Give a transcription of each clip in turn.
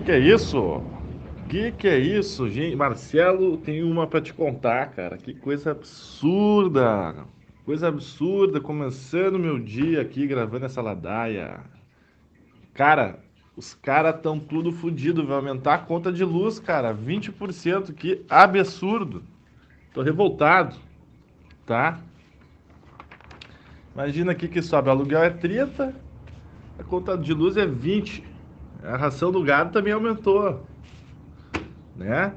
que é isso? Que que é isso, gente? Marcelo, tem uma para te contar, cara. Que coisa absurda. Coisa absurda, começando meu dia aqui gravando essa ladaia. Cara, os caras estão tudo fodido, vai aumentar a conta de luz, cara, 20%, que absurdo. Tô revoltado, tá? Imagina aqui que sobe, aluguel é 30, a conta de luz é 20. A ração do gado também aumentou né?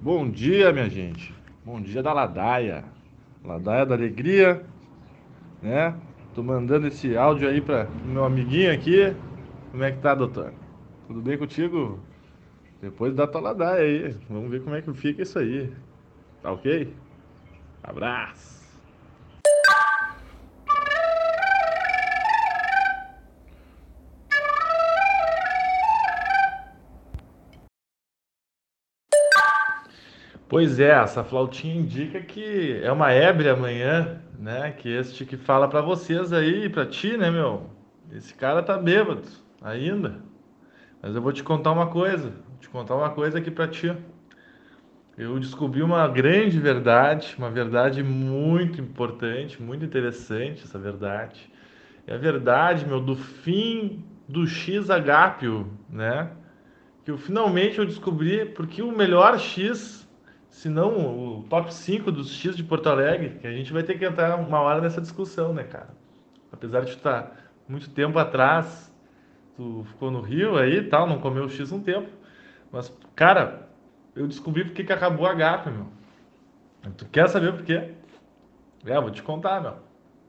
Bom dia, minha gente. Bom dia da Ladaia. Ladaia da Alegria, né? Tô mandando esse áudio aí para meu amiguinho aqui. Como é que tá, doutor? Tudo bem contigo? Depois da tua ladaia aí. Vamos ver como é que fica isso aí. Tá ok? Abraço. Pois é, essa flautinha indica que é uma ébria amanhã, né? Que este que fala para vocês aí, para ti, né, meu? Esse cara tá bêbado ainda. Mas eu vou te contar uma coisa, vou te contar uma coisa aqui para ti. Eu descobri uma grande verdade, uma verdade muito importante, muito interessante essa verdade. É a verdade, meu, do fim do X Agápio, né? Que eu finalmente eu descobri porque o melhor X se não o top 5 dos X de Porto Alegre, que a gente vai ter que entrar uma hora nessa discussão, né, cara? Apesar de estar muito tempo atrás, tu ficou no Rio aí e tal, não comeu X um tempo. Mas, cara, eu descobri porque que acabou a gata, meu. Tu quer saber por quê? É, vou te contar, meu.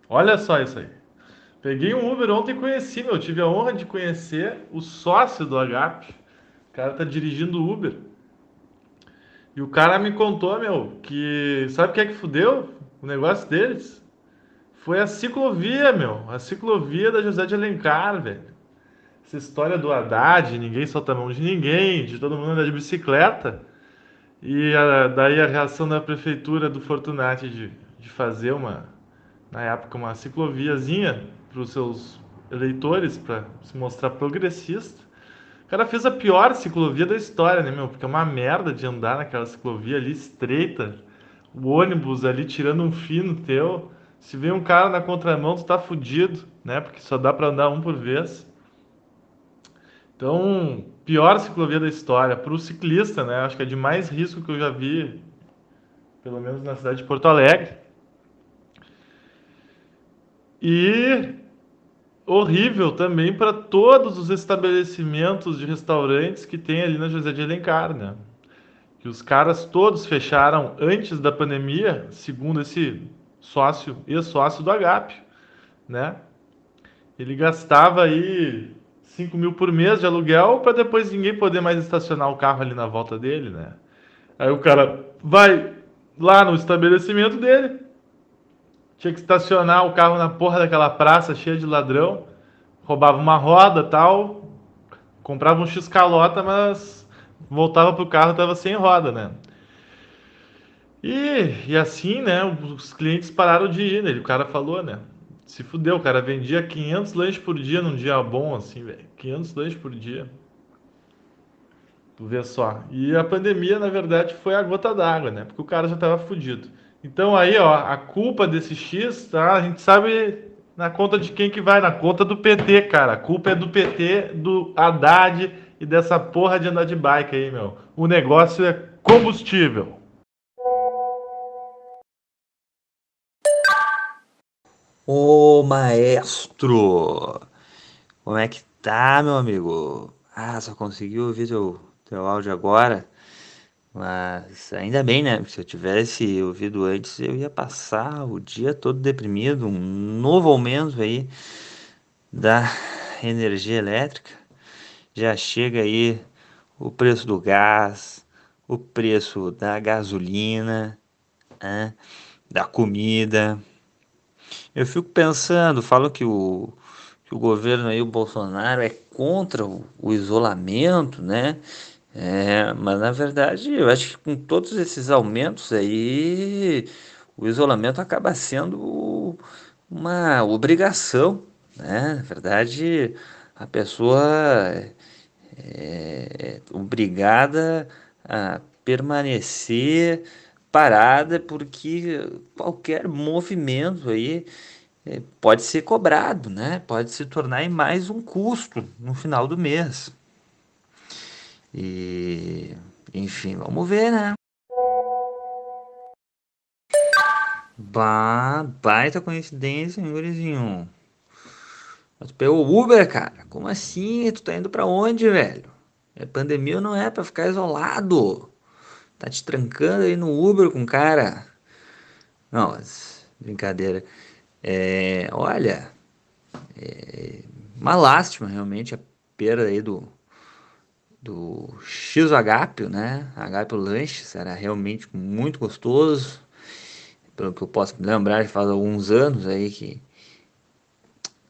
Olha só isso aí. Peguei um Uber ontem e conheci, meu. Tive a honra de conhecer o sócio do Agape. O cara tá dirigindo o Uber. E o cara me contou, meu, que sabe o que é que fudeu o negócio deles? Foi a ciclovia, meu. A ciclovia da José de Alencar, velho. Essa história do Haddad, ninguém solta a mão de ninguém, de todo mundo andar de bicicleta. E a, daí a reação da prefeitura do Fortunati de, de fazer uma, na época, uma cicloviazinha para os seus eleitores, para se mostrar progressista cara fez a pior ciclovia da história, né, meu? Porque é uma merda de andar naquela ciclovia ali estreita, o ônibus ali tirando um fino teu. Se vem um cara na contramão, tu tá fudido, né? Porque só dá para andar um por vez. Então, pior ciclovia da história. Para o ciclista, né? Acho que é de mais risco que eu já vi, pelo menos na cidade de Porto Alegre. E horrível também para todos os estabelecimentos de restaurantes que tem ali na José de Alencar, né? Que os caras todos fecharam antes da pandemia, segundo esse sócio, ex-sócio do Agap, né? Ele gastava aí 5 mil por mês de aluguel para depois ninguém poder mais estacionar o carro ali na volta dele, né? Aí o cara vai lá no estabelecimento dele, tinha que estacionar o carro na porra daquela praça cheia de ladrão, roubava uma roda tal, comprava um X-calota, mas voltava pro carro tava sem roda, né? E, e assim, né, os clientes pararam de ir, né? O cara falou, né? Se fudeu, o cara vendia 500 lanches por dia num dia bom, assim, velho. 500 lanches por dia. Tu vê só. E a pandemia, na verdade, foi a gota d'água, né? Porque o cara já tava fudido. Então aí, ó, a culpa desse X, tá? A gente sabe na conta de quem que vai, na conta do PT, cara. A culpa é do PT, do Haddad e dessa porra de andar de bike aí, meu. O negócio é combustível. Ô maestro, como é que tá, meu amigo? Ah, só conseguiu ouvir teu, teu áudio agora? Mas ainda bem, né? Se eu tivesse ouvido antes, eu ia passar o dia todo deprimido. Um novo aumento aí da energia elétrica. Já chega aí o preço do gás, o preço da gasolina, né? da comida. Eu fico pensando, falo que o, que o governo aí, o Bolsonaro, é contra o, o isolamento, né? É, mas na verdade, eu acho que com todos esses aumentos aí, o isolamento acaba sendo uma obrigação, né? Na verdade, a pessoa é, obrigada a permanecer parada porque qualquer movimento aí é, pode ser cobrado, né? Pode se tornar em mais um custo no final do mês. E, enfim, vamos ver, né? Bah, baita coincidência, hein, gurizinho? Tu pegou Uber, cara? Como assim? Tu tá indo pra onde, velho? A pandemia não é pra ficar isolado. Tá te trancando aí no Uber com cara. Não, mas, brincadeira. É, olha, é uma lástima realmente a perda aí do, do X Agapio, né? Agapio Lanches era realmente muito gostoso. Pelo que eu posso me lembrar, faz alguns anos aí que,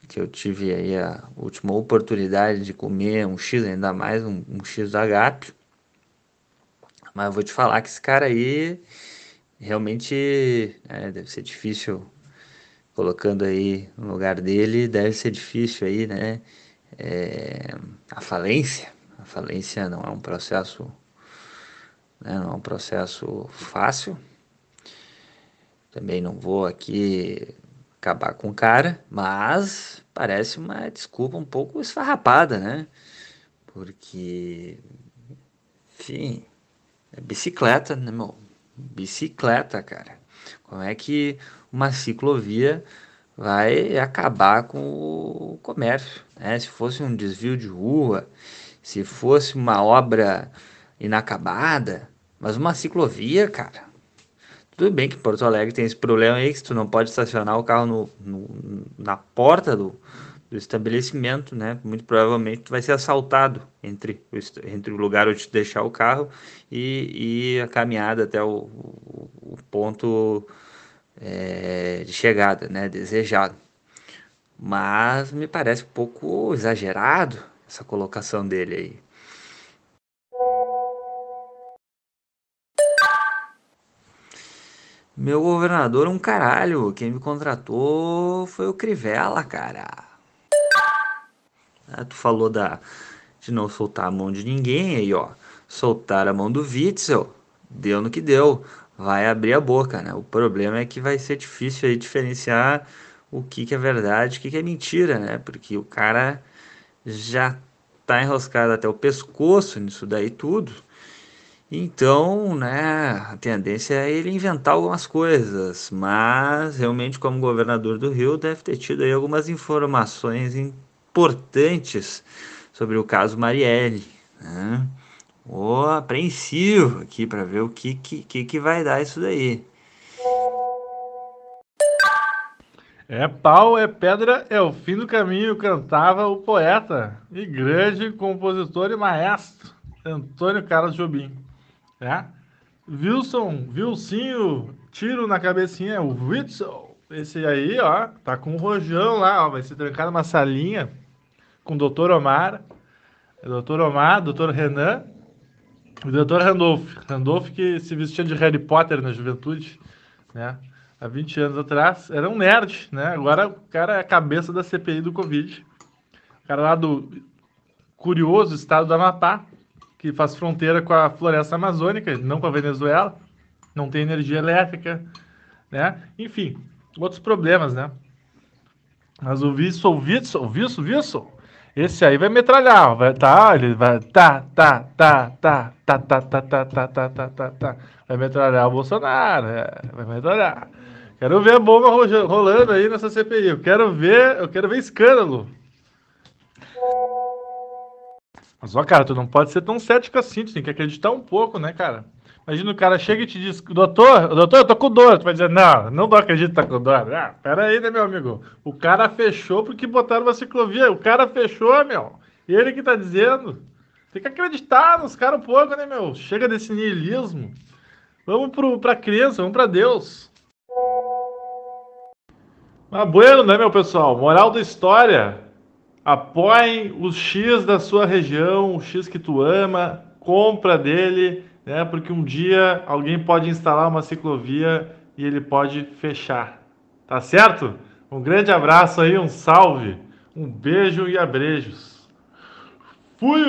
que eu tive aí a última oportunidade de comer um X, ainda mais um, um X Agapio. Mas eu vou te falar que esse cara aí realmente é, deve ser difícil colocando aí no lugar dele, deve ser difícil aí, né? É, a falência, a falência não é um processo, né, não é um processo fácil. Também não vou aqui acabar com o cara, mas parece uma desculpa um pouco esfarrapada, né? Porque, enfim, é bicicleta, né, meu? Bicicleta, cara. Como é que uma ciclovia vai acabar com o comércio. Né? Se fosse um desvio de rua, se fosse uma obra inacabada, mas uma ciclovia, cara. Tudo bem que Porto Alegre tem esse problema aí, que tu não pode estacionar o carro no, no, na porta do, do estabelecimento, né? Muito provavelmente tu vai ser assaltado entre, entre o lugar onde tu deixar o carro e, e a caminhada até o, o, o ponto é, de chegada, né, desejado. Mas me parece um pouco exagerado essa colocação dele aí. Meu governador é um caralho. Quem me contratou foi o Crivella, cara. Ah, tu falou da de não soltar a mão de ninguém aí, ó. Soltar a mão do Witzel. Deu no que deu vai abrir a boca, né? O problema é que vai ser difícil aí diferenciar o que, que é verdade, o que, que é mentira, né? Porque o cara já tá enroscado até o pescoço nisso daí tudo. Então, né, a tendência é ele inventar algumas coisas, mas realmente como governador do Rio deve ter tido aí algumas informações importantes sobre o caso Marielle, né? Ô, apreensivo aqui para ver o que, que, que vai dar isso daí. É pau, é pedra, é o fim do caminho, cantava o poeta e grande compositor e maestro Antônio Carlos Jobim. É? Wilson, Wilsinho, tiro na cabecinha, o Whitson. Esse aí, ó, tá com o rojão lá, ó, vai se trancar numa salinha com o doutor Omar, doutor Omar, doutor Renan o diretor Randolph. Randolph que se vestia de Harry Potter na juventude, né? Há 20 anos atrás. Era um nerd, né? Agora o cara é a cabeça da CPI do Covid. O cara lá do curioso estado do Amapá, que faz fronteira com a floresta amazônica, não com a Venezuela. Não tem energia elétrica, né? Enfim, outros problemas, né? Mas o Wissel, Wissel, Wissel, Wissel, esse aí vai metralhar, vai tá, ele vai tá, tá, tá, tá, tá, tá, tá, tá, tá, tá, tá, tá, tá. Vai metralhar o Bolsonaro, é, vai metralhar. Quero ver a bomba rolando aí nessa CPI. Eu quero ver, eu quero ver escândalo. Mas ó, cara, tu não pode ser tão cético assim, tu tem que acreditar um pouco, né, cara? Imagina o cara chega e te diz, doutor, doutor, eu tô com dor. Tu vai dizer, não, não acredito que tá com dor. Ah, pera aí, né, meu amigo? O cara fechou porque botaram uma ciclovia. O cara fechou, meu. Ele que tá dizendo. Tem que acreditar nos caras um pouco, né, meu? Chega desse niilismo. Vamos pro, pra criança, vamos pra Deus. Mas bueno, né, meu pessoal? Moral da história. Apoiem os X da sua região, o X que tu ama, compra dele né? Porque um dia alguém pode instalar uma ciclovia e ele pode fechar. Tá certo? Um grande abraço aí, um salve, um beijo e abreijos. Fui!